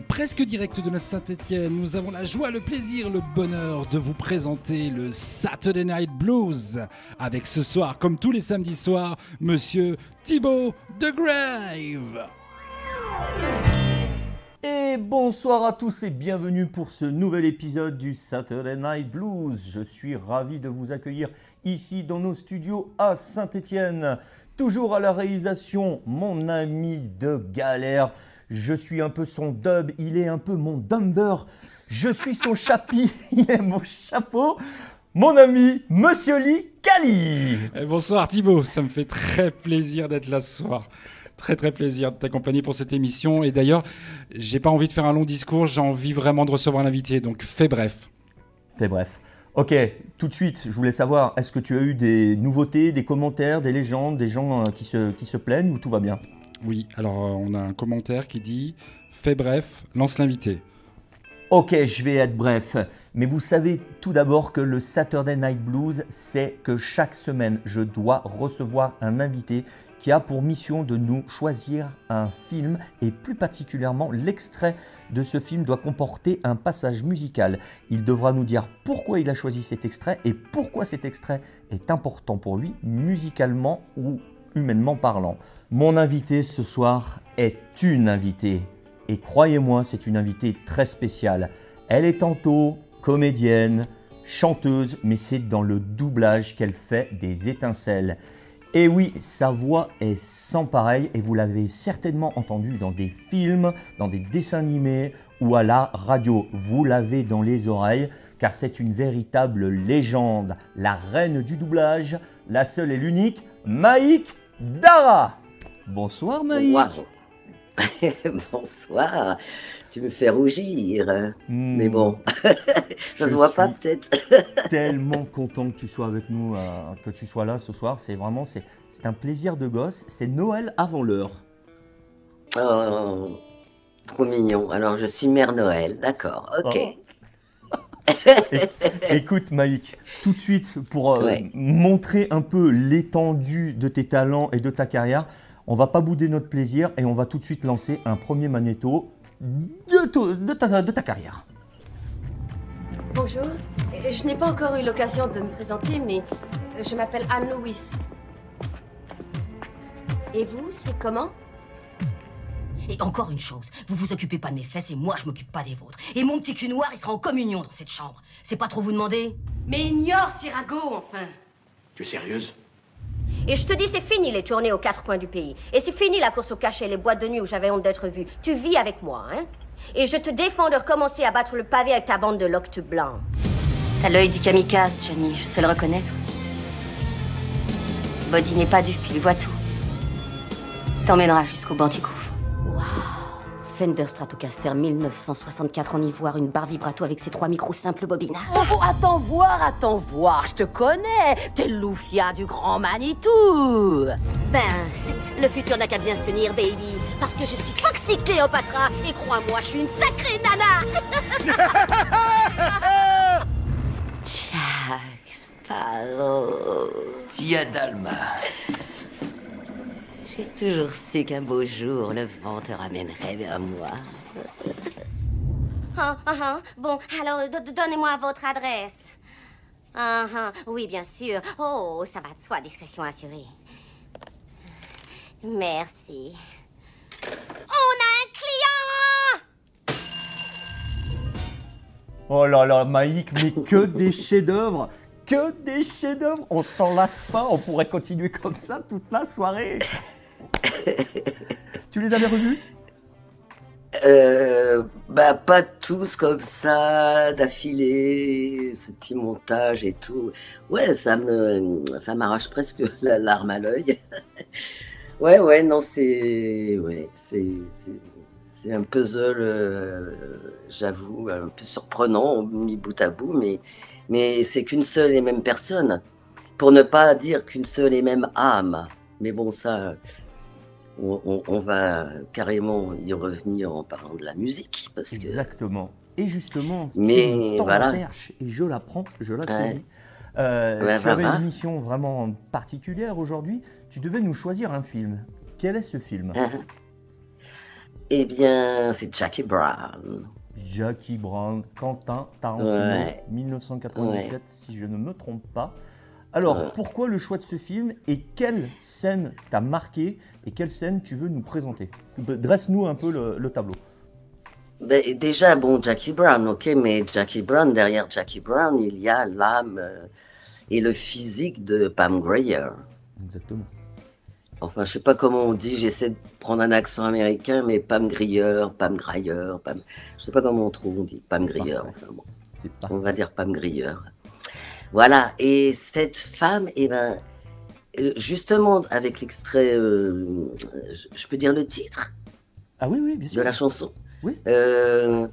Presque direct de la Saint-Etienne, nous avons la joie, le plaisir, le bonheur de vous présenter le Saturday Night Blues avec ce soir, comme tous les samedis soirs, Monsieur Thibaut de Grave. Et bonsoir à tous et bienvenue pour ce nouvel épisode du Saturday Night Blues. Je suis ravi de vous accueillir ici dans nos studios à Saint-Étienne. Toujours à la réalisation, mon ami de galère. Je suis un peu son dub, il est un peu mon dumber. Je suis son chapi, il est mon chapeau. Mon ami, Monsieur Lee Kali. Eh, bonsoir Thibaut, ça me fait très plaisir d'être là ce soir. Très très plaisir de t'accompagner pour cette émission. Et d'ailleurs, j'ai pas envie de faire un long discours, j'ai envie vraiment de recevoir l'invité. Donc fais bref. Fais bref. Ok, tout de suite, je voulais savoir, est-ce que tu as eu des nouveautés, des commentaires, des légendes, des gens euh, qui se, qui se plaignent ou tout va bien? Oui, alors euh, on a un commentaire qui dit Fais bref, lance l'invité. Ok, je vais être bref. Mais vous savez tout d'abord que le Saturday Night Blues, c'est que chaque semaine, je dois recevoir un invité qui a pour mission de nous choisir un film et plus particulièrement l'extrait de ce film doit comporter un passage musical. Il devra nous dire pourquoi il a choisi cet extrait et pourquoi cet extrait est important pour lui musicalement ou humainement parlant. Mon invité ce soir est une invitée et croyez-moi, c'est une invitée très spéciale. Elle est tantôt comédienne, chanteuse, mais c'est dans le doublage qu'elle fait des étincelles. Et oui, sa voix est sans pareil et vous l'avez certainement entendu dans des films, dans des dessins animés ou à la radio. Vous l'avez dans les oreilles car c'est une véritable légende, la reine du doublage, la seule et l'unique, Maïk Dara. Bonsoir Maïk. Bonsoir. Tu me fais rougir. Hmm, Mais bon, ça se voit pas peut-être. tellement content que tu sois avec nous, euh, que tu sois là ce soir. C'est vraiment, c'est, c'est un plaisir de gosse. C'est Noël avant l'heure. Oh, trop mignon. Alors je suis Mère Noël, d'accord, ok. Oh. Écoute Maïk, tout de suite pour euh, Ouais. montrer un peu l'étendue de tes talents et de ta carrière, on va pas bouder notre plaisir et on va tout de suite lancer un premier magnéto de, ta, de ta carrière. Bonjour. Je n'ai pas encore eu l'occasion de me présenter, mais euh, je m'appelle Anne Louis. Et vous, c'est comment? Et encore une chose, vous vous occupez pas de mes fesses et moi je m'occupe pas des vôtres. Et mon petit cul noir, il sera en communion dans cette chambre. C'est pas trop vous demander Mais ignore Sirago, enfin. Tu es sérieuse? Et je te dis, c'est fini les tournées aux quatre coins du pays. Et c'est fini la course au cachet, les boîtes de nuit où j'avais honte d'être vue. Tu vis avec moi, hein? Et je te défends de recommencer à battre le pavé avec ta bande de loctes blancs. T'as l'œil du kamikaze, Johnny, je sais le reconnaître. Body n'est pas dupe, il voit tout. T'emmènera jusqu'au banc gouffre. Fender Stratocaster 1964 en ivoire, une barre vibrato avec ses trois micros simples bobinages. Oh, oh, attends voir, attends voir, je te connais T'es Loufia du grand Manitou Ben, le futur n'a qu'à bien se tenir, baby. Parce que je suis Foxy Cléopatra. Et crois-moi, je suis une sacrée nana. Jack Sparrow Tia Dalma. J'ai toujours su qu'un beau jour, le vent te ramènerait vers moi. Ah, ah, ah. Bon, alors, do- do- donnez-moi votre adresse. Ah, ah. Oui, bien sûr. Oh, ça va de soi, discrétion assurée. Merci. On a un client Oh là là, Maïk, mais que des chefs-d'œuvre Que des chefs-d'œuvre On s'en lasse pas, on pourrait continuer comme ça toute la soirée. tu les avais revus? Euh, bah pas tous comme ça, d'affilée, ce petit montage et tout. Ouais, ça me, ça m'arrache presque la larme à l'œil. ouais, ouais, non, c'est, ouais, c'est, c'est, un puzzle, euh, j'avoue, un peu surprenant, mis bout à bout, mais, mais c'est qu'une seule et même personne, pour ne pas dire qu'une seule et même âme. Mais bon, ça, on, on- on va carrément y revenir en parlant de la musique, parce que Exactement. Et justement, Mais voilà. la perche et je la prends, je la Ouais. saisis. Euh, Ouais, tu bah, avais va. une mission vraiment particulière aujourd'hui. Tu devais nous choisir un film. Quel est ce film? Eh bien, c'est Jackie Brown. Jackie Brown, Quentin Tarantino, 1997, si je ne me trompe pas. Alors, pourquoi le choix de ce film et quelle scène t'a marqué? Et quelle scène tu veux nous présenter? Dresse-nous un peu le, tableau. Ben, déjà, bon, Jackie Brown, ok, mais Jackie Brown, derrière Jackie Brown, il y a l'âme euh, et le physique de Pam Grier. Exactement. Enfin, je sais pas comment on dit, j'essaie de prendre un accent américain, mais Pam Grier, Pam Grier, Pam... je sais pas comment on trouve, on dit Pam Grier, enfin bon. On va dire Pam Grier. Voilà, et cette femme, eh ben, justement, avec l'extrait, euh, je peux dire le titre Ah oui, oui, bien sûr. De la chanson Oui. Euh,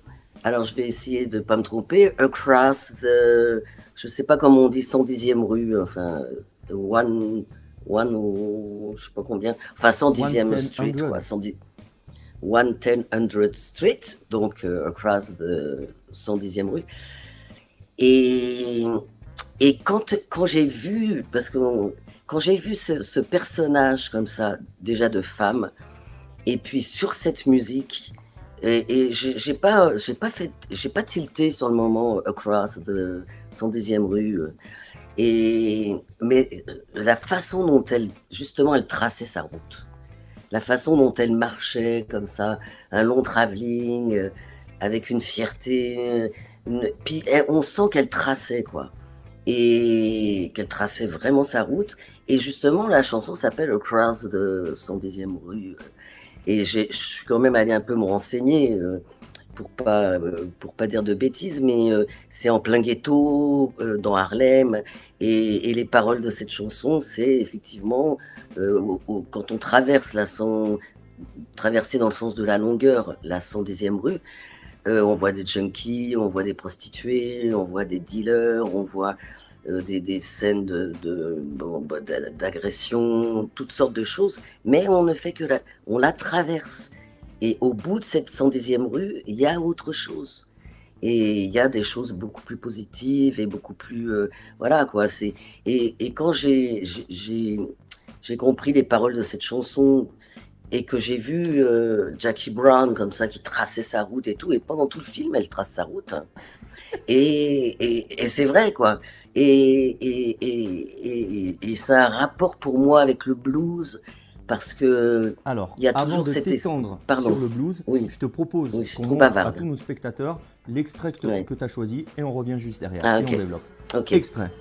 alors, je vais essayer de ne pas me tromper. Across the, je sais pas comment on dit, 110e rue, enfin, one, one je sais pas combien, enfin, 110e street, quoi, 110, 110 Street, donc across the 110e rue. Et et quand, quand j'ai vu, parce que quand j'ai vu ce, personnage comme ça, déjà de femme, et puis sur cette musique, et, j'ai pas, j'ai pas fait, j'ai pas tilté sur le moment Across de 110e rue, et mais la façon dont elle, justement, elle traçait sa route, la façon dont elle marchait comme ça, un long travelling, avec une fierté, puis eh, on sent qu'elle traçait quoi et qu'elle traçait vraiment sa route. Et justement, la chanson s'appelle Across de 110e rue. Et je suis quand même allé un peu me renseigner euh, pour pas euh, pour pas dire de bêtises, mais euh, c'est en plein ghetto dans Harlem. Et, les paroles de cette chanson, c'est effectivement quand on traverse la 100, traverser dans le sens de la longueur la 110e rue, euh, on voit des junkies, on voit des prostituées, on voit des dealers, on voit euh, des, scènes bah, d'agression, de, toutes sortes de choses, mais on ne fait que la, on la traverse. Et au bout de cette 110e rue, il y a autre chose. Et il y a des choses beaucoup plus positives et beaucoup plus... Euh, voilà, quoi. Et, et quand j'ai compris les paroles de cette chanson, et que j'ai vu euh, Jackie Brown comme ça qui traçait sa route et tout, et pendant tout le film, elle trace sa route. Hein. Et, et, c'est vrai, quoi. Et, et, et, c'est un rapport pour moi avec le blues, parce que Alors, il y a toujours de cette Pardon. sur le blues, oui. je te propose qu'on montre à tous nos spectateurs l'extrait que, tu as choisi, et on revient juste derrière, ah, et on développe. Extrait.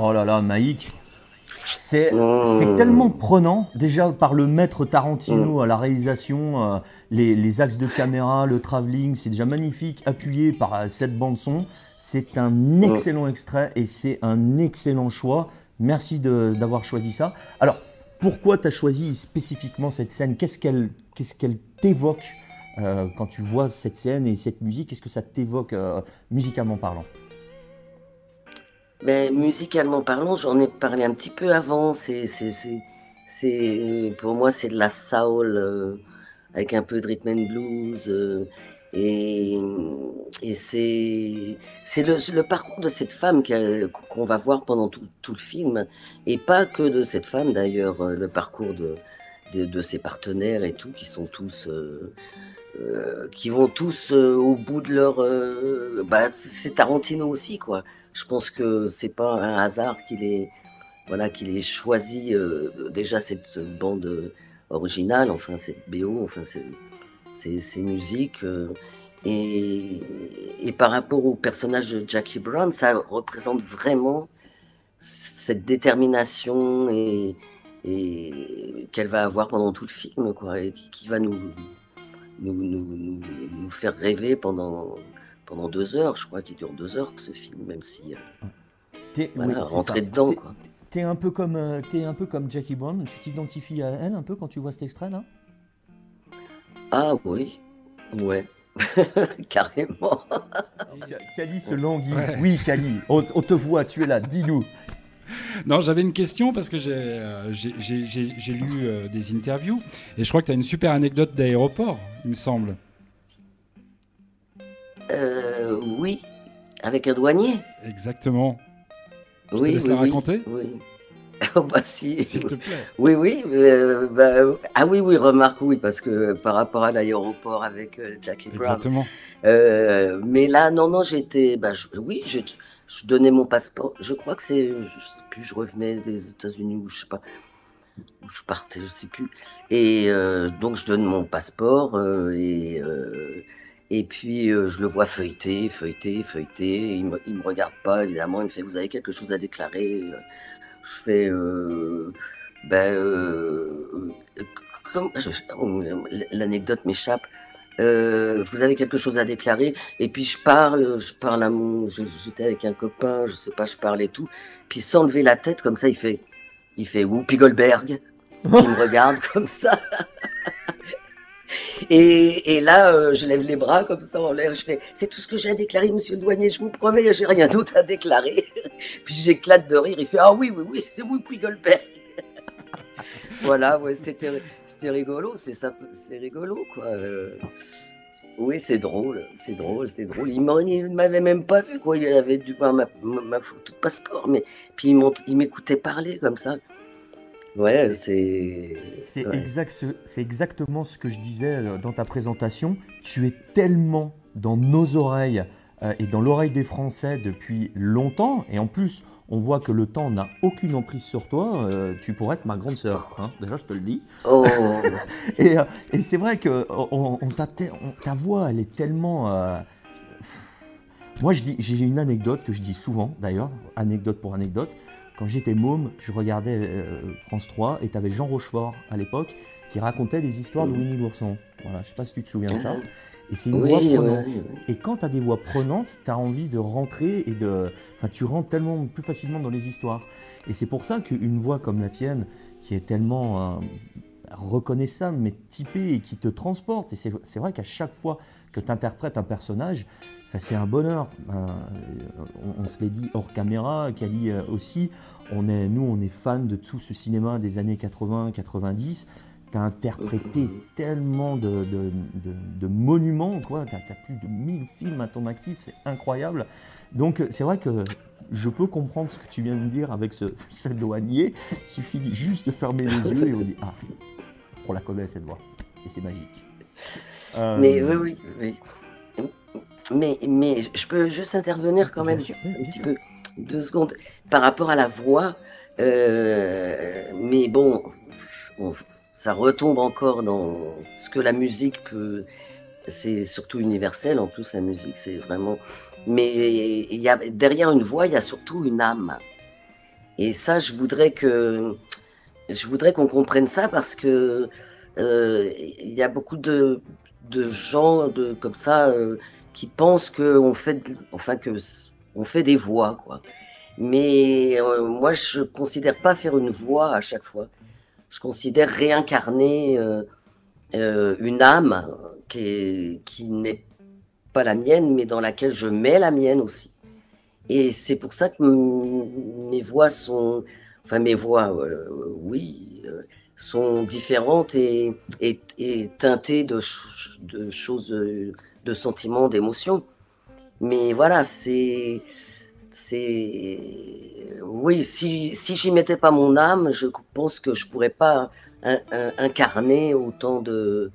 Oh là là, Maïk, c'est mmh. tellement prenant, déjà par le maître Tarantino mmh. à la réalisation, euh, les, axes de caméra, le travelling, c'est déjà magnifique, appuyé par euh, cette bande-son. C'est un mmh. excellent extrait et c'est un excellent choix. Merci d'avoir choisi ça. Alors, pourquoi tu as choisi spécifiquement cette scène? Qu'est-ce qu'elle qu'elle t'évoque euh, quand tu vois cette scène et cette musique? Qu'est-ce que ça t'évoque musicalement parlant? Ben, musicalement parlant, j'en ai parlé un petit peu avant. C'est, c'est, c'est, c'est pour moi, c'est de la soul euh, avec un peu de rhythm and blues. Euh, et, et c'est, c'est le, le, parcours de cette femme qu'on va voir pendant tout, tout, le film. Et pas que de cette femme d'ailleurs, euh, le parcours de, de, de, ses partenaires et tout, qui sont tous. Euh, qui vont tous au bout de leur. bah, c'est Tarantino aussi, quoi je pense que c'est pas un hasard qu'il ait, choisi euh, déjà cette bande originale, enfin cette BO, enfin ces, musiques. Euh, et, par rapport au personnage de Jackie Brown, ça représente vraiment cette détermination et, qu'elle va avoir pendant tout le film, quoi, et qui va nous, faire rêver pendant, pendant deux heures. Je crois qu'il dure deux heures ce film, même si. Euh, voilà, rentrer dedans, quoi. T'es un peu comme euh, es un peu comme Jackie Brown. Tu t'identifies à elle un peu quand tu vois cet extrait là? Ah oui, ouais. Carrément. Cali se languit. Oui, Cali, on, te voit, tu es là, dis-nous. Non, j'avais une question parce que j'ai euh, lu euh, des interviews et je crois que tu as une super anecdote d'aéroport, il me semble. Euh, oui, avec un douanier. Exactement. Je oui, te laisse oui, la raconter Oui. Oh, bah si. S'il te plaît. Oui, oui. Euh, bah, ah oui, oui, remarque, oui, parce que par rapport à l'aéroport avec euh, Jackie Brown. Exactement. Euh, mais là, non, non, j'étais. Bah, oui, je, je, donnais mon passeport. Je crois que c'est. Je sais plus, je revenais des États-Unis ou je sais pas. Où je partais, je sais plus. Et donc, je donne mon passeport et. Et puis je le vois feuilleter, feuilleter, feuilleter. Il me, il me regarde pas, évidemment. Il me fait Vous avez quelque chose à déclarer? Je fais. Euh, ben, euh, comme, oh, l'anecdote m'échappe. Euh, vous avez quelque chose à déclarer? Et puis je parle, je parle à mon, j'étais avec un copain, je sais pas, je parle et tout. Puis sans lever la tête, comme ça, il fait, il fait Whoopi Goldberg. il me regarde comme ça. Et, là, euh, je lève les bras comme ça en l'air. Je fais, c'est tout ce que j'ai à déclarer, monsieur le douanier. Je vous promets, j'ai rien d'autre à déclarer. Puis j'éclate de rire. Il fait, ah oui, oui, oui, c'est Whoopi Goldberg. voilà, ouais, c'était, c'était rigolo. C'est rigolo, quoi. Euh, oui, c'est drôle, c'est drôle, c'est drôle. Il m'avait même pas vu, quoi. Il avait dû voir ma, ma, photo de passeport, mais puis il m'écoutait parler comme ça. Ouais, c'est. C'est exact, exactement ce que je disais euh, dans ta présentation. Tu es tellement dans nos oreilles euh, et dans l'oreille des Français depuis longtemps. Et en plus, on voit que le temps n'a aucune emprise sur toi. Euh, tu pourrais être ma grande sœur. Hein. Déjà, je te le dis. Oh. et, et c'est vrai que on, ta voix, elle est tellement. Moi, j'ai une anecdote que je dis souvent, d'ailleurs, anecdote pour anecdote. Quand j'étais môme, je regardais euh, France 3 et tu avais Jean Rochefort à l'époque qui racontait des histoires de Winnie l'ourson. Voilà, je ne sais pas si tu te souviens de ça. Et c'est une voix prenante. Et quand tu as des voix prenantes, tu as envie de rentrer et de. Enfin, tu rentres tellement plus facilement dans les histoires. Et c'est pour ça qu'une voix comme la tienne, qui est tellement euh, reconnaissable, mais typée et qui te transporte, et c'est vrai qu'à chaque fois que tu interprètes un personnage, c'est un bonheur. Euh, on, se l'est dit hors caméra, Kali euh, aussi. On est, nous, on est fans de tout ce cinéma des années 80-90. Tu as interprété tellement de, monuments, quoi. Tu as, plus de 1000 films à ton actif, c'est incroyable. Donc, c'est vrai que je peux comprendre ce que tu viens de dire avec ce, douanier. Il suffit juste de fermer les yeux et on dit Ah, on la connaît cette voix. Et c'est magique. Mais oui, oui, oui. Mais, mais je peux juste intervenir quand même un petit peu, deux secondes, par rapport à la voix. Euh, mais bon, ça retombe encore dans ce que la musique peut. C'est surtout universel en plus, la musique, c'est vraiment. Mais il y a, derrière une voix, il y a surtout une âme. Et ça, je voudrais que. Je voudrais qu'on comprenne ça parce que euh, il y a beaucoup de, de gens de, comme ça. Euh, qui pensent qu'on fait, enfin que on fait des voix, quoi. Mais euh, moi, je considère pas faire une voix à chaque fois. Je considère réincarner euh, euh, une âme qui, n'est pas la mienne, mais dans laquelle je mets la mienne aussi. Et c'est pour ça que mes voix sont, enfin mes voix, oui, sont différentes et, et, et teintées de, de choses de sentiments, d'émotions. Mais voilà, c'est. c'est Oui, si, si j'y mettais pas mon âme, je pense que je pourrais pas incarner autant de,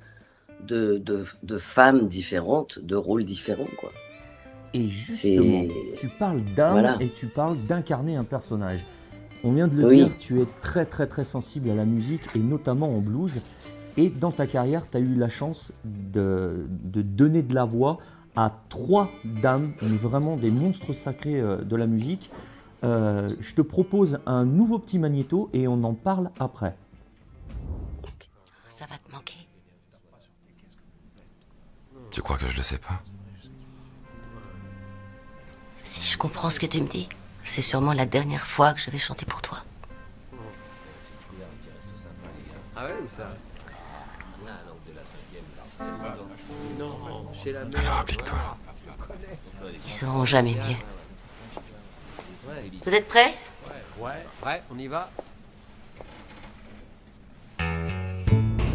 de, de, femmes différentes, de rôles différents. Quoi. Et justement, tu parles d'âme et tu parles d'incarner un personnage. On vient de le dire, tu es très très très sensible à la musique et notamment en blues. Et dans ta carrière, tu as eu la chance de, donner de la voix à trois dames, mais vraiment des monstres sacrés euh, de la musique. Euh, je te propose un nouveau petit magnéto et on en parle après. Ça va te manquer. Tu crois que je le sais pas? Si je comprends ce que tu me dis, c'est sûrement la dernière fois que je vais chanter pour toi. Ah ouais, ou ça Non, chez la mère. Alors applique-toi. Ils seront jamais mieux. Vous êtes prêts? Ouais, ouais, on y va.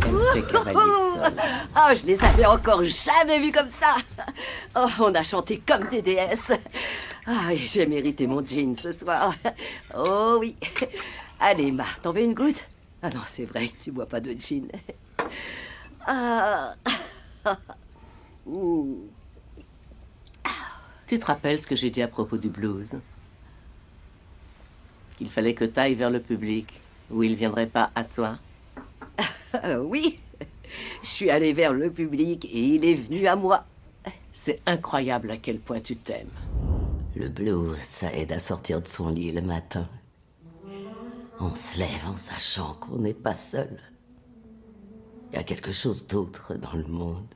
Oh, je les avais encore jamais vus comme ça. Oh, on a chanté comme des déesses. Ah, j'ai mérité mon jean ce soir. Oh oui. Allez, Ma, t'en veux une goutte? Ah non, c'est vrai, tu bois pas de gin. Tu te rappelles ce que j'ai dit à propos du blues? Qu'il fallait que tu ailles vers le public, où il viendrait pas à toi? Euh, oui, je suis allée vers le public et il est venu à moi. C'est incroyable à quel point tu t'aimes. Le blues, ça aide à sortir de son lit le matin. On se lève en sachant qu'on n'est pas seul. Il y a quelque chose d'autre dans le monde.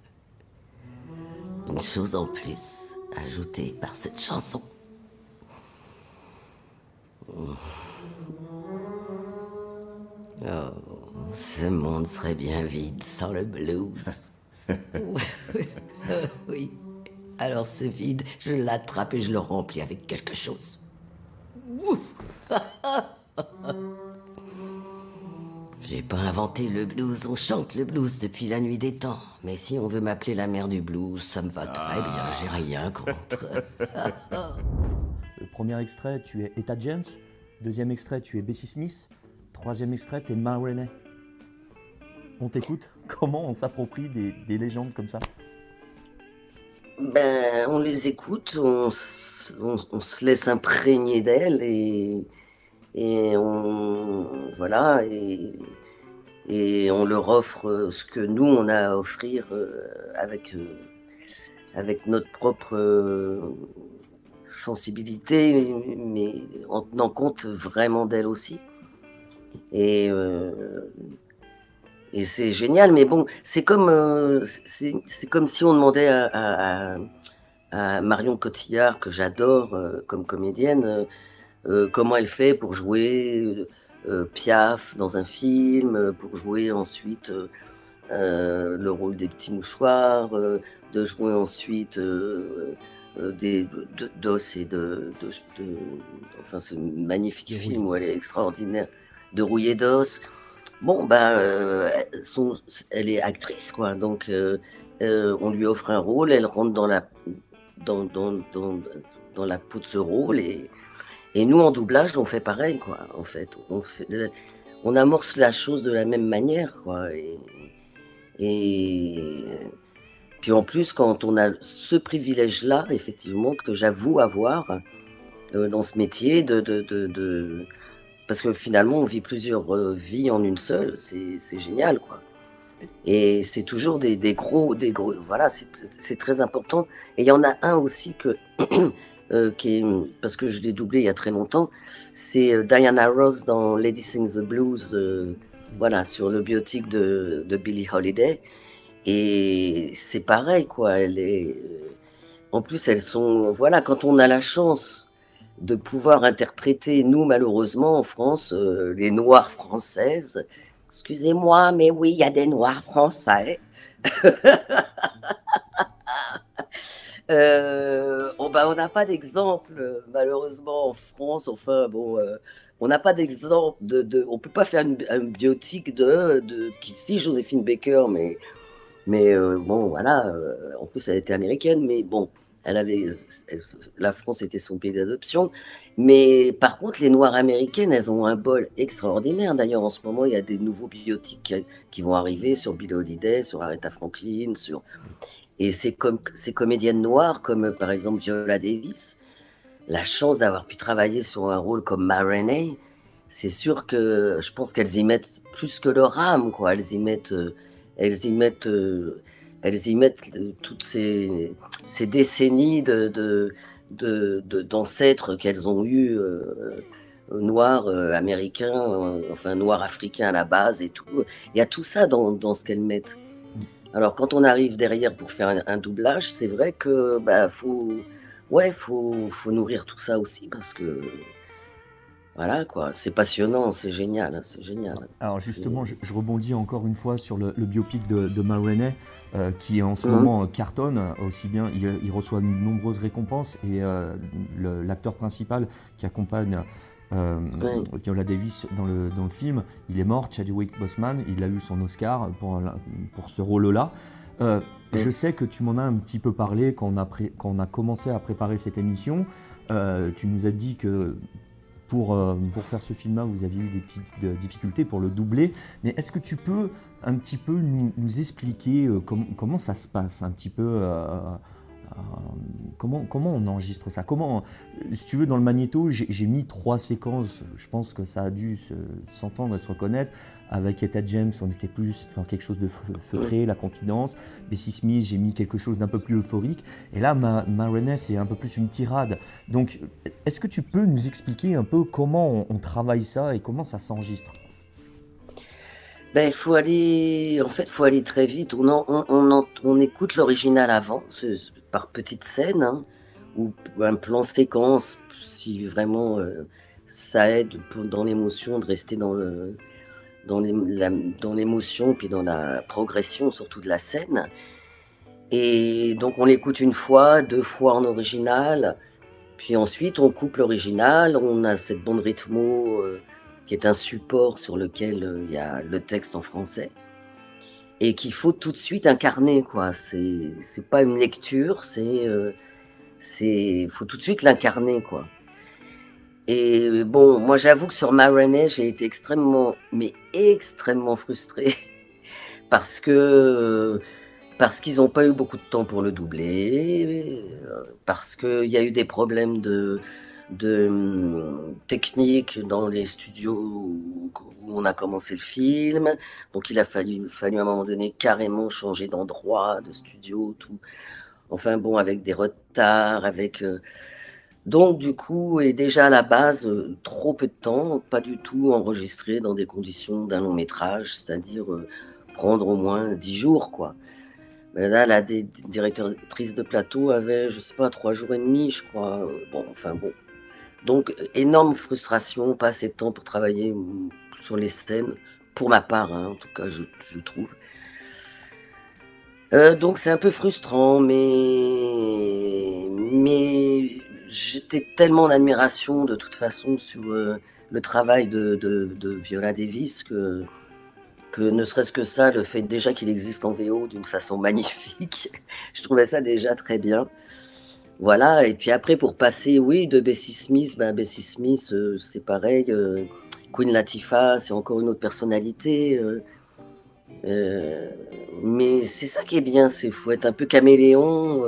Une chose en plus, ajoutée par cette chanson. Oh, ce monde serait bien vide sans le blues. oui. Alors ce vide, je l'attrape et je le remplis avec quelque chose. Ouf. J'ai pas inventé le blues, on chante le blues depuis la nuit des temps. Mais si on veut m'appeler la mère du blues, ça me va très bien, j'ai rien contre. Le premier extrait, tu es Etta James. Deuxième extrait, tu es Bessie Smith. Troisième extrait, tu es Ma Rainey. On t'écoute Comment on s'approprie des, des légendes comme ça? Ben, on les écoute, on- on se laisse imprégner d'elles et, et on voilà et, et on leur offre ce que nous on a à offrir euh, avec euh, avec notre propre euh, sensibilité, mais, en tenant compte vraiment d'elles aussi. Et euh, et c'est génial, mais bon, c'est comme, euh, c'est comme si on demandait à, Marion Cotillard, que j'adore euh, comme comédienne, euh, euh, comment elle fait pour jouer euh, euh, Piaf dans un film, euh, pour jouer ensuite euh, euh, le rôle des petits mouchoirs, euh, de jouer ensuite euh, euh, des de- d'os et de, de, de- enfin ce magnifique film où elle est extraordinaire, de rouillé d'os. Bon, ben, euh, son- elle est actrice, quoi. Donc, euh, euh, on lui offre un rôle, elle rentre dans la, dans, dans, dans, dans la peau de ce rôle. Et, et nous, en doublage, on fait pareil, quoi. En fait, on, on amorce la chose de la même manière, quoi. Et, puis en plus, quand on a ce privilège-là, effectivement, que j'avoue avoir euh, dans ce métier, de, parce que finalement, on vit plusieurs euh, vies en une seule, c'est génial, quoi. Et c'est toujours des, gros, des gros, voilà, c'est très important. Et il y en a un aussi que, euh, qui parce que je l'ai doublé il y a très longtemps, c'est euh, Diana Ross dans Lady Sings the Blues, euh, voilà, sur le biotique de, de Billie Holiday. Et c'est pareil, quoi. Elle est, en plus, elles sont, voilà, quand on a la chance de pouvoir interpréter, nous, malheureusement, en France, les Noires françaises. Excusez-moi, mais oui, il y a des Noirs français. Euh, oh, bah, on n'a pas d'exemple, malheureusement, en France. Enfin, bon, euh, on n'a pas d'exemple de, de. On peut pas faire une- un biotique de, Si, Joséphine Baker, mais. Mais euh, bon, voilà. en plus, elle était américaine, mais bon, elle avait. la France était son pays d'adoption. Mais par contre, les Noires américaines, elles ont un bol extraordinaire. D'ailleurs, en ce moment, il y a des nouveaux biotiques qui, qui vont arriver sur Bill Holiday, sur Aretha Franklin, sur. Et ces comédiennes noires, comme par exemple Viola Davis, la chance d'avoir pu travailler sur un rôle comme Ma c'est sûr que je pense qu'elles y mettent plus que leur âme, quoi. Elles y mettent, euh, elles y mettent, euh, elles y mettent euh, toutes ces, décennies d'ancêtres qu'elles ont eu noirs américains, enfin noirs africains à la base et tout. Il y a tout ça dans ce qu'elles mettent. Alors quand on arrive derrière pour faire un, un doublage, c'est vrai que bah faut ouais faut, faut nourrir tout ça aussi parce que voilà quoi, c'est passionnant, c'est génial, hein, c'est génial. Alors justement, je, je rebondis encore une fois sur le, le biopic de, de euh, qui en ce Mhm. moment euh, cartonne aussi bien. Il, il reçoit de nombreuses récompenses et euh, l'acteur principal qui accompagne euh, Ouais. Viola Davis dans le, dans le film, il est mort, Chadwick Boseman. Il a eu son Oscar pour, pour ce rôle-là. Euh, Je sais que tu m'en as un petit peu parlé quand on a, pré- quand on a commencé à préparer cette émission. Euh, tu nous as dit que pour, euh, pour faire ce film-là, vous aviez eu des petites difficultés pour le doubler. Mais est-ce que tu peux un petit peu nous, nous expliquer com- comment ça se passe un petit peu comment, comment on enregistre ça? Comment, euh, si tu veux, dans le magnéto, j'ai mis trois séquences. Je pense que ça a dû se- s'entendre et se reconnaître. Avec Etta James, on était plus dans quelque chose de fe- feutré, la confidence. Bessie Smith, j'ai mis quelque chose d'un peu plus euphorique. Et là, ma, c'est un peu plus une tirade. Donc, est-ce que tu peux nous expliquer un peu comment on, on travaille ça et comment ça s'enregistre? Ben, il faut aller, en fait, faut aller très vite. On, en- on, on, écoute l'original avant, par petites scènes, hein, ou un plan séquence, si vraiment euh, ça aide dans l'émotion de rester dans dans l'émotion, puis dans la progression surtout de la scène. Et donc on l'écoute une fois, deux fois en original, puis ensuite on coupe l'original, on a cette bande rythmo. euh, qui est un support sur lequel euh, il y a le texte en français et qu'il faut tout de suite incarner quoi. C'est pas une lecture, c'est euh, c'est faut tout de suite l'incarner quoi. Et bon, moi j'avoue que sur Ma j'ai été extrêmement mais extrêmement frustrée parce que parce qu'ils n'ont pas eu beaucoup de temps pour le doubler, euh, parce qu'il y a eu des problèmes de de hum, technique dans les studios où on a commencé le film. Donc il a fallu, fallu à un moment donné carrément changer d'endroit, de studio, tout. Enfin bon, avec des retards, avec... euh, Donc du coup, et déjà à la base, euh, trop peu de temps, pas du tout enregistré dans des conditions d'un long métrage, c'est-à-dire euh, prendre au moins dix jours, quoi. Mais là, la directrice de plateau avait, je sais pas, trois jours et demi, je crois. Bon, enfin bon. Donc, énorme frustration, pas assez de temps pour travailler mm, sur les scènes, pour ma part, hein, en tout cas, je, trouve. Euh, donc, c'est un peu frustrant, mais, mais j'étais tellement en admiration de toute façon sur euh, le travail de Viola Davis que, que ne serait-ce que ça, le fait déjà qu'il existe en VO d'une façon magnifique, je trouvais ça déjà très bien. Voilà, et puis après, pour passer, oui, de Bessie Smith, ben Bessie Smith, euh, c'est pareil. euh, Queen Latifah, c'est encore une autre personnalité. euh, mais c'est ça qui est bien, c'est faut être un peu caméléon.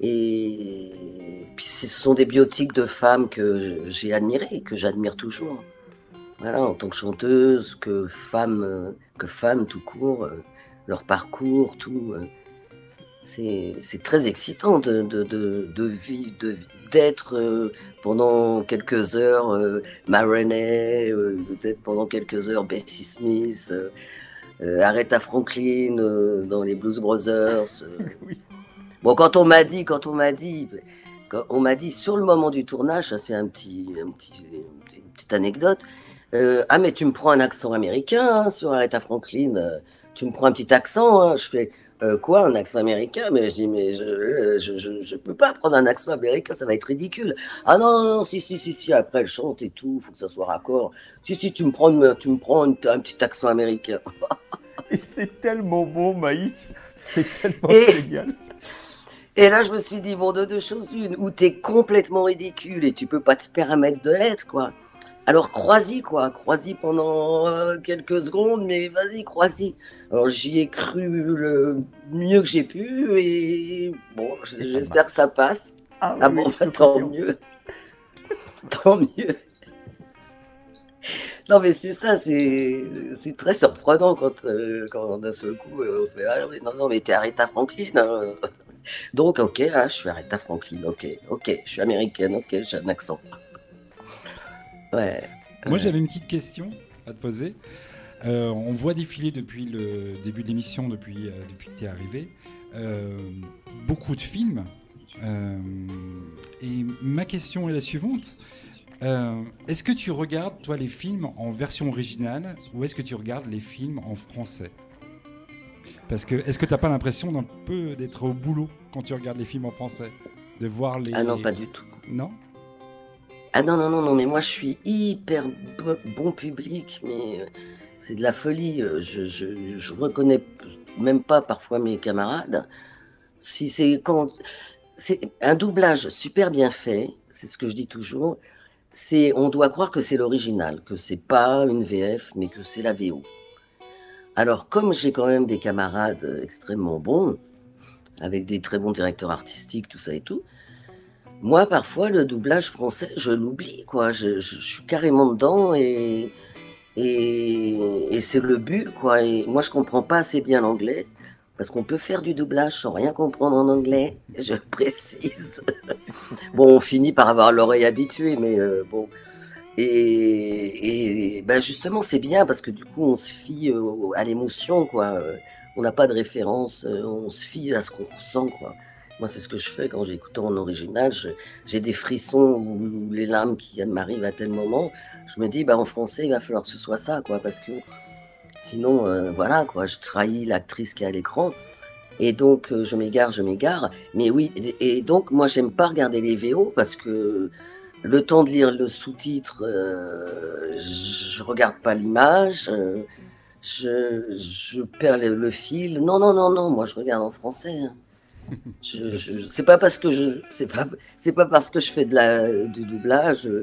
et puis ce sont des biotiques de femmes que j'ai admirées, que j'admire toujours. Voilà, en tant que chanteuse, que femme, que femme tout court, leur parcours, tout. C'est très excitant de, de, de, de vivre, de- d'être euh, pendant quelques heures euh, Ma Renée, euh, d'être pendant quelques heures Bessie Smith, euh, euh, Aretha Franklin euh, dans les Blues Brothers. euh. Bon, quand on m'a dit, quand on m'a dit, quand on m'a dit sur le moment du tournage, ça c'est un petit, un petit, une petite anecdote. euh, ah mais tu me prends un accent américain hein, sur Aretha Franklin, euh, tu me prends un petit accent. hein. Je fais euh, quoi, un accent américain? Mais je dis, mais je, euh, je, je, je peux pas prendre un accent américain, ça va être ridicule. Ah non, non, non, si, si, si, si, après elle chante et tout, faut que ça soit raccord. Si, si, tu me prends, tu me prends un petit accent américain. Et c'est tellement beau, Maïs. C'est tellement Et- génial. Et là, je me suis dit, bon, de deux choses une, où t'es complètement ridicule et tu peux pas te permettre de l'être, quoi. Alors, crois-y, quoi. Crois-y pendant euh, quelques secondes, mais vas-y, crois-y. Alors, j'y ai cru le mieux que j'ai pu et bon, j'espère que ça passe. Ah, Ah bon, tant mieux. tant mieux. Non, mais c'est ça, c'est très surprenant quand, euh, quand d'un seul coup, euh, on fait Ah oui, non, non, mais t'es Aretha Franklin. hein. Donc, ok, ah, je suis Aretha Franklin, ok, ok, je suis américaine, ok, j'ai un accent. Ouais. Moi, j'avais une petite question à te poser. Euh, on voit défiler depuis le début de l'émission, depuis, euh, depuis que tu es arrivé, euh, beaucoup de films. Et ma question est la suivante. Est-ce que tu regardes, toi, les films en version originale ou est-ce que tu regardes les films en français? Parce que, est-ce que tu n'as pas l'impression d'un peu d'être au boulot quand tu regardes les films en français? De voir les. Ah non, pas du tout. Non? Ah non, non, non, non, mais moi je suis hyper bo- bon public, mais euh, c'est de la folie. euh, Je, je, je reconnais même pas parfois mes camarades. Si c'est quand. C'est un doublage super bien fait, c'est ce que je dis toujours. C'est, on doit croire que c'est l'original, que c'est pas une VF, mais que c'est la VO. Alors, comme j'ai quand même des camarades euh, extrêmement bons, avec des très bons directeurs artistiques, tout ça et tout, moi, parfois, le doublage français, je l'oublie, quoi. Je, suis carrément dedans et, et, c'est le but, quoi. Et moi, je comprends pas assez bien l'anglais parce qu'on peut faire du doublage sans rien comprendre en anglais, je précise. bon, on finit par avoir l'oreille habituée, mais euh, bon. Et, ben justement, c'est bien parce que du coup, on se fie euh, à l'émotion, quoi. Euh, On n'a pas de référence, on se fie à ce qu'on ressent, quoi. Moi, c'est ce que je fais quand j'écoute en original. J'ai des frissons ou, les larmes qui m'arrivent à tel moment. Je me dis, bah, en français, il va falloir que ce soit ça, quoi, parce que sinon, euh, voilà, quoi, je trahis l'actrice qui est à l'écran. Et donc, euh, je m'égare, je m'égare. Mais oui, et, donc, moi, j'aime pas regarder les VO parce que le temps de lire le sous-titre, euh, je regarde pas l'image. euh, je, je perds le, le fil. Non, non, non, non, moi, je regarde en français. hein. Je, je- c'est pas parce que je, c'est pas, c'est pas parce que je fais de la, du doublage euh,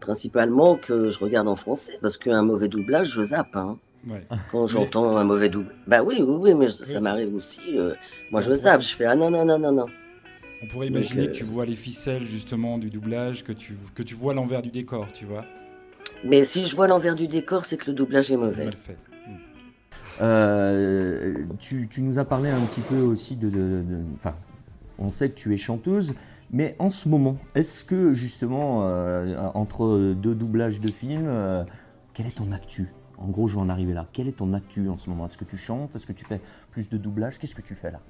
principalement que je regarde en français, parce qu'un mauvais doublage, je zappe. Hein. Ouais. Quand j'entends un mauvais doublage, bah oui, oui, oui, mais ça m'arrive aussi. euh, moi, je zappe, je fais ah non, non, non, non, non. On pourrait imaginer euh, que tu vois les ficelles justement du doublage, que tu, que tu vois l'envers du décor, tu vois. Mais si je vois l'envers du décor, c'est que le doublage est mauvais. Mal fait. Euh, tu, nous as parlé un petit peu aussi de, de- de- on sait que tu es chanteuse, mais en ce moment, est-ce que justement, euh, entre deux doublages de films, euh, quelle est ton actu? En gros, je vais en arriver là. Quelle est ton actu en ce moment? Est-ce que tu chantes? Est-ce que tu fais plus de doublage Qu'est-ce que tu fais là?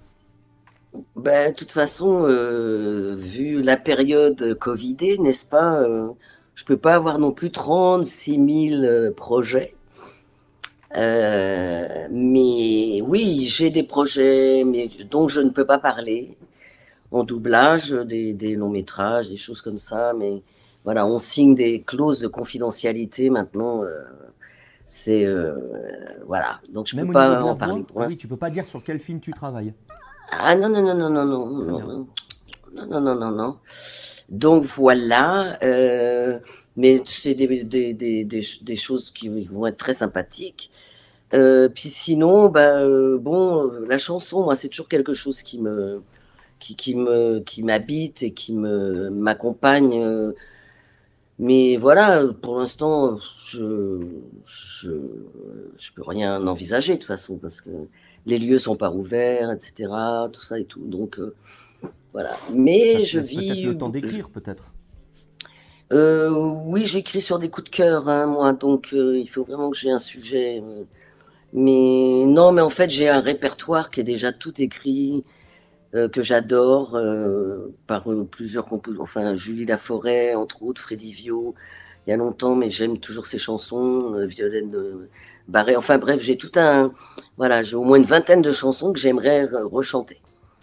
Ben, de toute façon, euh, vu la période Covidée, n'est-ce pas, je peux pas avoir non plus 36 000 euh, projets. Euh, mais oui, j'ai des projets mais, dont je ne peux pas parler en doublage, des, des longs métrages, des choses comme ça. Mais voilà, on signe des clauses de confidentialité maintenant. euh, c'est euh, voilà, donc je Même peux pas en parler pour. Oui, tu peux pas dire sur quel film tu travailles. Ah non, non, non, non, non, non, non, non, non, non, non. Donc voilà, euh, mais c'est des, des, des, des choses qui vont être très sympathiques. Euh, puis sinon, ben euh, bon, euh, la chanson, moi, c'est toujours quelque chose qui me, qui, qui me, qui m'habite et qui me m'accompagne. mais voilà, pour l'instant, je, je, je peux rien envisager de toute façon parce que les lieux sont pas ouverts, etc. Tout ça et tout. Donc euh, voilà. Mais je laisse peut-être vis. le temps d'écrire, peut-être. Euh, oui, j'écris sur des coups de cœur, hein, moi. Donc euh, il faut vraiment que j'ai un sujet. euh. Mais non, mais en fait, j'ai un répertoire qui est déjà tout écrit, euh, que j'adore, euh, par euh, plusieurs compositeurs. Enfin, Julie Laforêt, entre autres, Freddy Vio, il y a longtemps, mais j'aime toujours ses chansons, Violaine Barré. Enfin bref, j'ai tout un. Voilà, j'ai au moins une vingtaine de chansons que j'aimerais rechanter.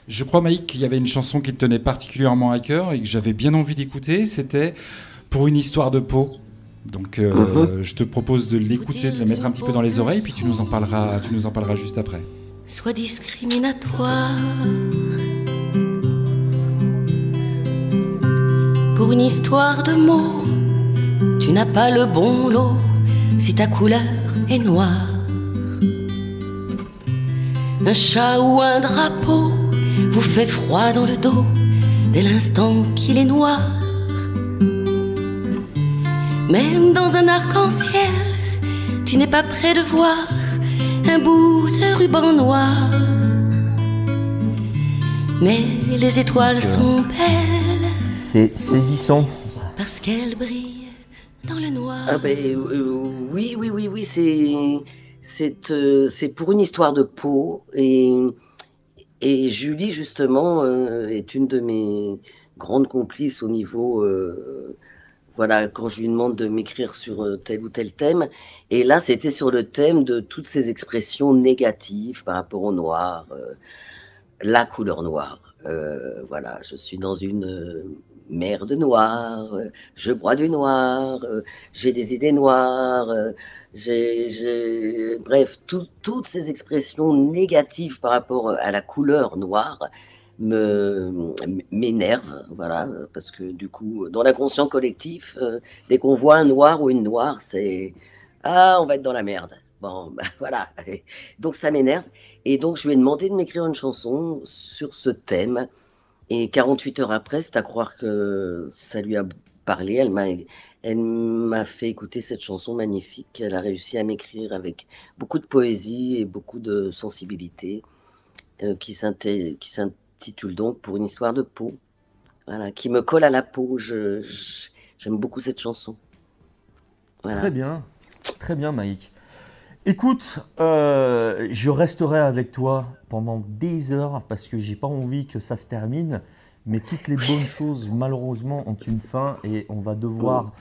Je crois, Maïk, qu'il y avait une chanson qui te tenait particulièrement à cœur et que j'avais bien envie d'écouter. C'était Pour une histoire de peau. Donc, euh, Mhm. je te propose de l'écouter, de la mettre un petit peu dans les oreilles, puis tu nous en parleras, tu nous en parleras juste après. soit discriminatoire. Pour une histoire de mots, tu n'as pas le bon lot si ta couleur est noire. Un chat ou un drapeau vous fait froid dans le dos dès l'instant qu'il est noir. Même dans un arc-en-ciel, tu n'es pas près de voir un bout de ruban noir. Mais les étoiles sont belles C'est saisissant. parce qu'elles brillent dans le noir. Ah ben euh, oui, oui, oui, oui, c'est c'est euh, c'est pour une histoire de peau et et Julie justement euh, est une de mes grandes complices au niveau euh, voilà quand je lui demande de m'écrire sur euh, tel ou tel thème et là c'était sur le thème de toutes ces expressions négatives par rapport au noir, euh, la couleur noire. Euh, voilà, je suis dans une mer de noir, je bois du noir, j'ai des idées noires, j'ai, bref, tout- toutes ces expressions négatives par rapport à la couleur noire me m'énervent, voilà, parce que du coup, dans l'inconscient collectif, euh, dès qu'on voit un noir ou une noire, c'est ah, on va être dans la merde. Bon, bah, voilà. Donc ça m'énerve. Et donc je lui ai demandé de m'écrire une chanson sur ce thème. Et 48 heures après, c'est à croire que ça lui a parlé. Elle m'a, elle m'a fait écouter cette chanson magnifique. Elle a réussi à m'écrire avec beaucoup de poésie et beaucoup de sensibilité, euh, qui qui s'intitule donc Pour une histoire de peau. Voilà, qui me colle à la peau. Je, je- j'aime beaucoup cette chanson. Voilà. Très bien, très bien, Mike. Écoute, euh, je resterai avec toi pendant des heures parce que j'ai pas envie que ça se termine. Mais toutes les bonnes choses, malheureusement, ont une fin et on va devoir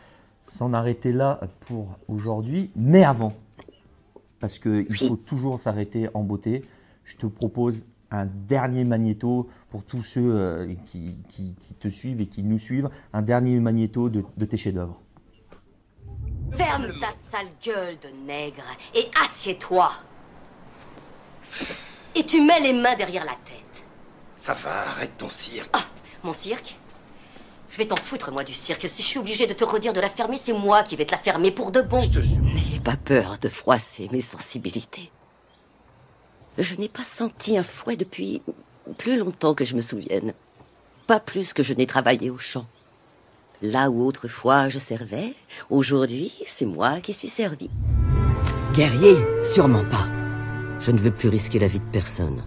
s'en arrêter là pour aujourd'hui. Mais avant, parce qu'il faut toujours s'arrêter en beauté, je te propose un dernier magnéto pour tous ceux euh, qui, qui- qui te suivent et qui nous suivent, un dernier magnéto de, de tes chefs-d'œuvre. Ferme ta sale gueule de nègre et assieds-toi. Et tu mets les mains derrière la tête. Ça va, arrête ton cirque. Ah, mon cirque? Je vais t'en foutre, moi, du cirque. Si je suis obligée de te redire de la fermer, c'est moi qui vais te la fermer pour de bon. Je te jure. N'ayez pas peur de froisser mes sensibilités. Je n'ai pas senti un fouet depuis plus longtemps que je me souvienne. Pas plus que je n'ai travaillé au champ. Là où autrefois je servais, aujourd'hui c'est moi qui suis servi. Guerrier, sûrement pas. Je ne veux plus risquer la vie de personne.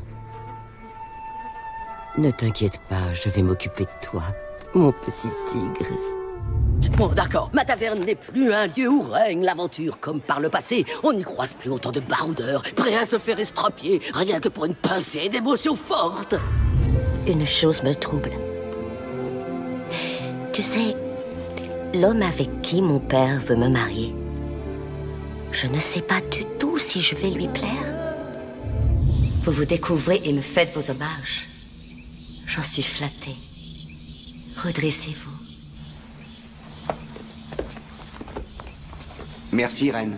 Ne t'inquiète pas, je vais m'occuper de toi, mon petit tigre. Bon, d'accord, ma taverne n'est plus un lieu où règne l'aventure comme par le passé. On n'y croise plus autant de baroudeurs, prêts à se faire estropier, rien que pour une pincée d'émotions fortes. Une chose me trouble. Tu sais, l'homme avec qui mon père veut me marier, je ne sais pas du tout si je vais lui plaire. Vous vous découvrez et me faites vos hommages. J'en suis flattée. Redressez-vous. Merci, Reine.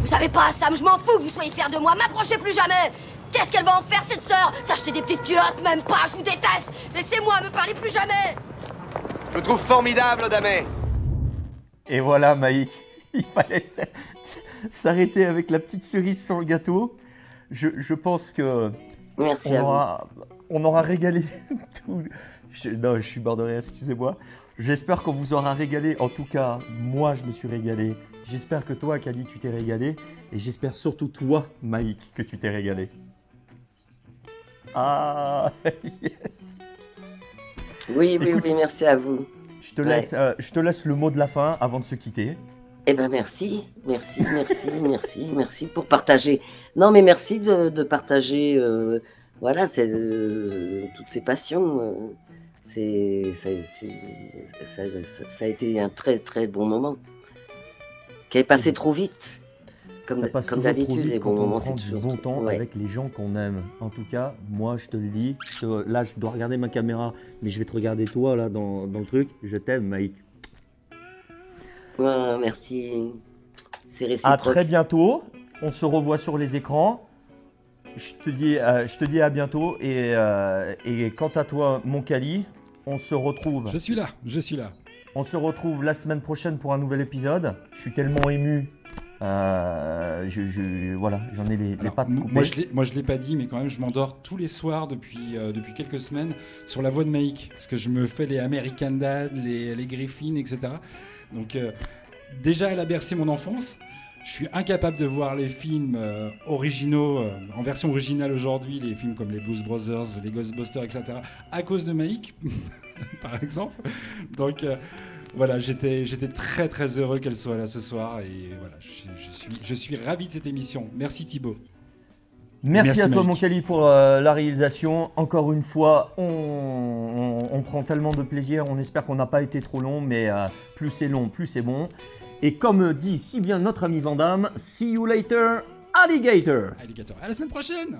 Vous savez pas, Sam, je m'en fous que vous soyez fiers de moi. M'approchez plus jamais. Qu'est-ce qu'elle va en faire, cette sœur? S'acheter des petites culottes, même pas, je vous déteste. Laissez-moi, me parler plus jamais. Je le trouve formidable, Odamet. Et voilà, Maïk, il fallait s'arrêter avec la petite cerise sur le gâteau. Je, je pense que Merci on à vous. aura, on aura régalé tout. Je, non, je suis bord de rire, excusez-moi. J'espère qu'on vous aura régalé. En tout cas, moi, je me suis régalé. J'espère que toi, Kadi, tu t'es régalé. Et j'espère surtout toi, Maïk, que tu t'es régalé. Ah, yes. Oui, oui, Écoute, oui, merci à vous. Je te, laisse, euh, je te laisse le mot de la fin avant de se quitter. Eh ben merci, merci, merci, merci, merci pour partager. Non, mais merci de, de partager, euh, voilà, euh, toutes ces passions. c'est, ça a été un très très bon moment, qui est passé trop vite. Comme, ça passe comme toujours trop d'habitude, vite quand on prend du bon temps ouais. avec les gens qu'on aime. En tout cas, moi, je te le dis. je te- là, je dois regarder ma caméra, mais je vais te regarder toi là dans, dans le truc. Je t'aime, Maïk. Ouais, merci. C'est À réciproque. très bientôt. On se revoit sur les écrans. Je te dis, euh, je te dis à bientôt. Et, euh, et quant à toi, mon Kali, on se retrouve. Je suis là, je suis là. On se retrouve la semaine prochaine pour un nouvel épisode. Je suis tellement ému. Euh, je, je- voilà, j'en ai les, pattes coupées. moi, je je l'ai pas dit, mais quand même, je m'endors tous les soirs depuis, euh, depuis quelques semaines sur la voix de Maïk. Parce que je me fais les American Dad, les, les Griffin, etc. Donc, euh, déjà, elle a bercé mon enfance. Je suis incapable de voir les films euh, originaux, euh, en version originale aujourd'hui, les films comme les Blues Brothers, les Ghostbusters, etc., à cause de Maïk, par exemple. Donc euh, voilà, j'étais, j'étais très très heureux qu'elle soit là ce soir et voilà, je, je suis, je suis ravi de cette émission. Merci Thibaut. Merci, Merci, à toi, mon Cali, pour euh, la réalisation. Encore une fois, on, on- on prend tellement de plaisir. On espère qu'on n'a pas été trop long, mais euh, plus c'est long, plus c'est bon. Et comme dit si bien notre ami Vandame, see you later, alligator. Alligator. À la semaine prochaine